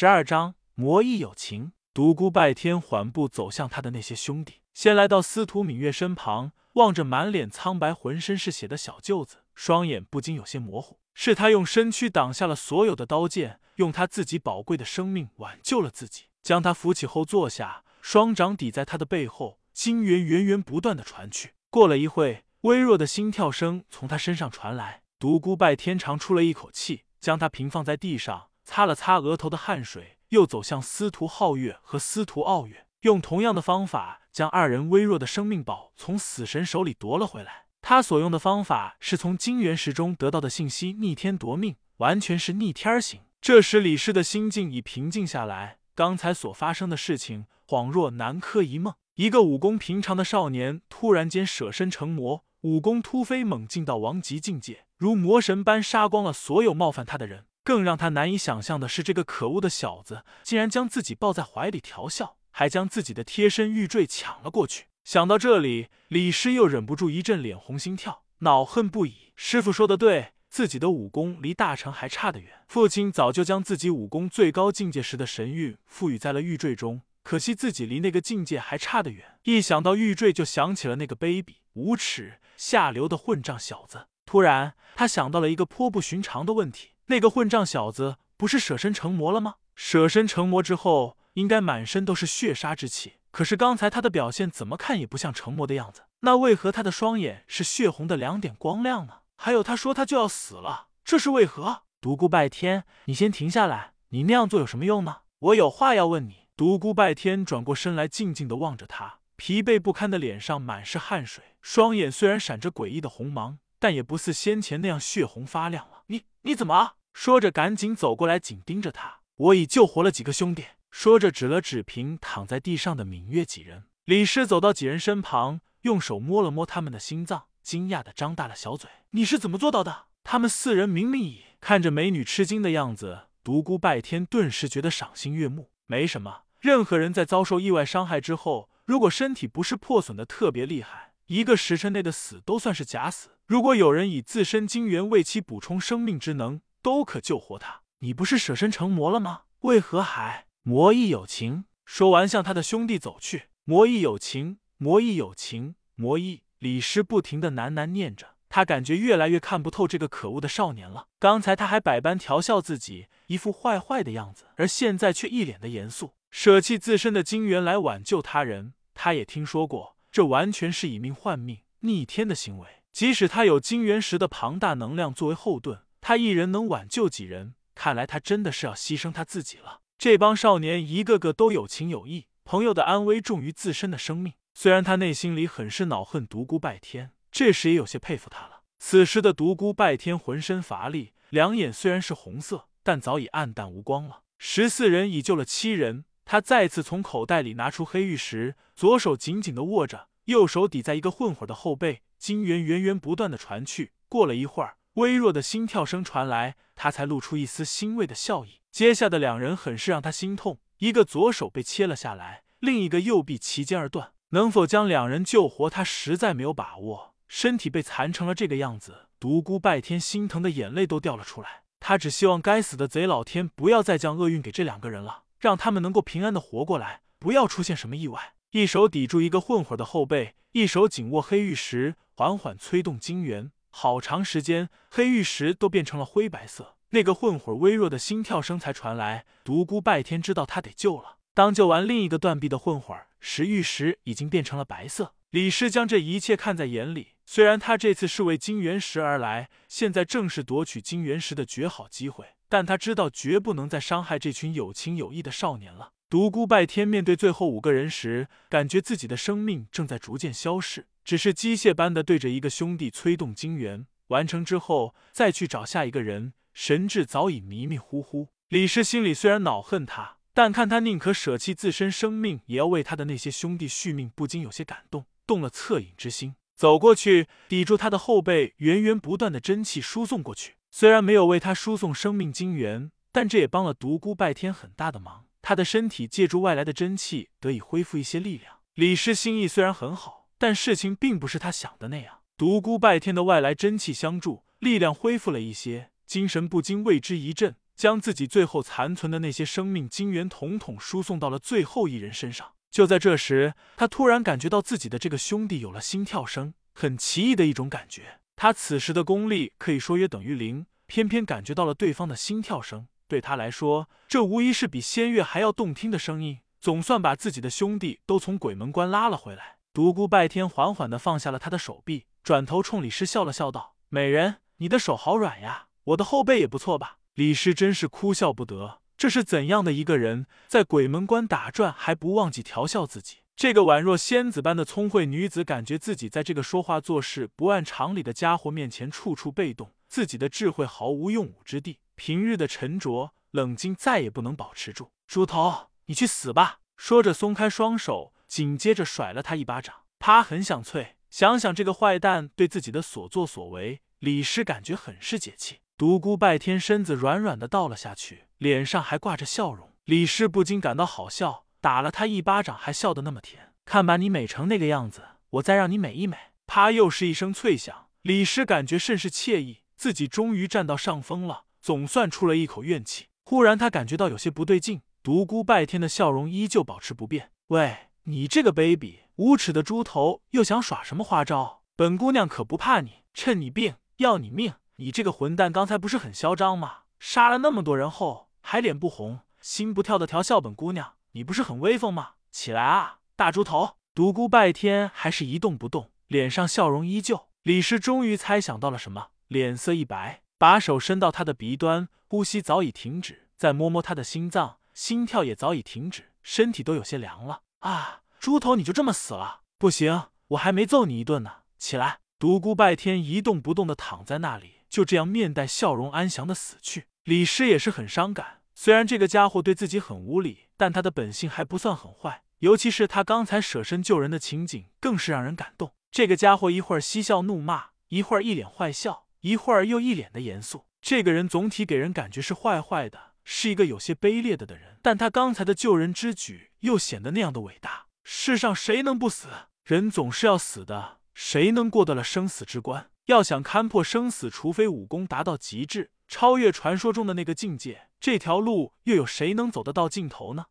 十二章魔亦有情。独孤拜天缓步走向他的那些兄弟，先来到司徒芈月身旁，望着满脸苍白、浑身是血的小舅子，双眼不禁有些模糊。是他用身躯挡下了所有的刀剑，用他自己宝贵的生命挽救了自己，将他扶起后坐下，双掌抵在他的背后，金元源源不断的传去。过了一会，微弱的心跳声从他身上传来，独孤拜天长出了一口气，将他平放在地上，擦了擦额头的汗水。又走向司徒皓月和司徒傲月，用同样的方法将二人微弱的生命宝从死神手里夺了回来。他所用的方法是从金元石中得到的信息，逆天夺命，完全是逆天行。这时李师的心境已平静下来，刚才所发生的事情恍若南柯一梦。一个武功平常的少年突然间舍身成魔，武功突飞猛进到王级境界，如魔神般杀光了所有冒犯他的人。更让他难以想象的是，这个可恶的小子竟然将自己抱在怀里调笑，还将自己的贴身玉坠抢了过去。想到这里，李师又忍不住一阵脸红心跳，恼恨不已。师傅说的对，自己的武功离大成还差得远。父亲早就将自己武功最高境界时的神韵赋予在了玉坠中，可惜自己离那个境界还差得远。一想到玉坠，就想起了那个卑鄙无耻、下流的混账小子。突然，他想到了一个颇不寻常的问题。那个混账小子不是舍身成魔了吗？舍身成魔之后，应该满身都是血杀之气。可是刚才他的表现怎么看也不像成魔的样子。那为何他的双眼是血红的两点光亮呢？还有他说他就要死了，这是为何？独孤拜天，你先停下来，你那样做有什么用呢？我有话要问你。独孤拜天转过身来，静静的望着他，疲惫不堪的脸上满是汗水，双眼虽然闪着诡异的红芒，但也不似先前那样血红发亮了。你你怎么？说着，赶紧走过来，紧盯着他。我已救活了几个兄弟。说着，指了指平躺在地上的芈月几人。李师走到几人身旁，用手摸了摸他们的心脏，惊讶的张大了小嘴：“你是怎么做到的？”他们四人明明已看着美女吃惊的样子，独孤拜天顿时觉得赏心悦目。没什么，任何人在遭受意外伤害之后，如果身体不是破损的特别厉害，一个时辰内的死都算是假死。如果有人以自身精元为其补充生命之能，都可救活他。你不是舍身成魔了吗？为何还魔亦有情？说完，向他的兄弟走去。魔亦有情，魔亦有情，魔亦。李师不停的喃喃念着，他感觉越来越看不透这个可恶的少年了。刚才他还百般调笑自己，一副坏坏的样子，而现在却一脸的严肃，舍弃自身的精元来挽救他人。他也听说过，这完全是以命换命、逆天的行为。即使他有金元石的庞大能量作为后盾。他一人能挽救几人？看来他真的是要牺牲他自己了。这帮少年一个个都有情有义，朋友的安危重于自身的生命。虽然他内心里很是恼恨独孤拜天，这时也有些佩服他了。此时的独孤拜天浑身乏力，两眼虽然是红色，但早已暗淡无光了。十四人已救了七人，他再次从口袋里拿出黑玉石，左手紧紧的握着，右手抵在一个混混的后背，金元源源不断的传去。过了一会儿。微弱的心跳声传来，他才露出一丝欣慰的笑意。接下的两人很是让他心痛，一个左手被切了下来，另一个右臂齐肩而断。能否将两人救活，他实在没有把握。身体被残成了这个样子，独孤拜天心疼的眼泪都掉了出来。他只希望该死的贼老天不要再降厄运给这两个人了，让他们能够平安的活过来，不要出现什么意外。一手抵住一个混混的后背，一手紧握黑玉石，缓缓催动金元。好长时间，黑玉石都变成了灰白色。那个混混微弱的心跳声才传来。独孤拜天知道他得救了。当救完另一个断臂的混混，石玉石已经变成了白色。李师将这一切看在眼里。虽然他这次是为金元石而来，现在正是夺取金元石的绝好机会，但他知道绝不能再伤害这群有情有义的少年了。独孤拜天面对最后五个人时，感觉自己的生命正在逐渐消逝。只是机械般的对着一个兄弟催动精元，完成之后再去找下一个人，神智早已迷迷糊糊。李氏心里虽然恼恨他，但看他宁可舍弃自身生命，也要为他的那些兄弟续命，不禁有些感动，动了恻隐之心。走过去，抵住他的后背，源源不断的真气输送过去。虽然没有为他输送生命精元，但这也帮了独孤拜天很大的忙。他的身体借助外来的真气，得以恢复一些力量。李氏心意虽然很好。但事情并不是他想的那样，独孤拜天的外来真气相助，力量恢复了一些，精神不禁为之一振。将自己最后残存的那些生命精元统统输送到了最后一人身上。就在这时，他突然感觉到自己的这个兄弟有了心跳声，很奇异的一种感觉。他此时的功力可以说约等于零，偏偏感觉到了对方的心跳声。对他来说，这无疑是比仙乐还要动听的声音。总算把自己的兄弟都从鬼门关拉了回来。独孤拜天缓缓的放下了他的手臂，转头冲李师笑了笑道：“美人，你的手好软呀，我的后背也不错吧？”李师真是哭笑不得，这是怎样的一个人，在鬼门关打转还不忘记调笑自己？这个宛若仙子般的聪慧女子，感觉自己在这个说话做事不按常理的家伙面前处处被动，自己的智慧毫无用武之地，平日的沉着冷静再也不能保持住。猪头，你去死吧！说着松开双手。紧接着甩了他一巴掌，啪！很响脆。想想这个坏蛋对自己的所作所为，李师感觉很是解气。独孤拜天身子软软的倒了下去，脸上还挂着笑容。李师不禁感到好笑，打了他一巴掌还笑得那么甜。看把你美成那个样子，我再让你美一美。啪！又是一声脆响。李师感觉甚是惬意，自己终于占到上风了，总算出了一口怨气。忽然他感觉到有些不对劲，独孤拜天的笑容依旧保持不变。喂。你这个卑鄙无耻的猪头，又想耍什么花招？本姑娘可不怕你，趁你病要你命！你这个混蛋，刚才不是很嚣张吗？杀了那么多人后，还脸不红心不跳的调笑本姑娘，你不是很威风吗？起来啊，大猪头！独孤拜天还是一动不动，脸上笑容依旧。李师终于猜想到了什么，脸色一白，把手伸到他的鼻端，呼吸早已停止，再摸摸他的心脏，心跳也早已停止，身体都有些凉了。啊，猪头，你就这么死了？不行，我还没揍你一顿呢！起来！独孤拜天一动不动的躺在那里，就这样面带笑容，安详的死去。李师也是很伤感，虽然这个家伙对自己很无礼，但他的本性还不算很坏。尤其是他刚才舍身救人的情景，更是让人感动。这个家伙一会儿嬉笑怒骂，一会儿一脸坏笑，一会儿又一脸的严肃。这个人总体给人感觉是坏坏的。是一个有些卑劣的的人，但他刚才的救人之举又显得那样的伟大。世上谁能不死？人总是要死的，谁能过得了生死之关？要想看破生死，除非武功达到极致，超越传说中的那个境界。这条路又有谁能走得到尽头呢？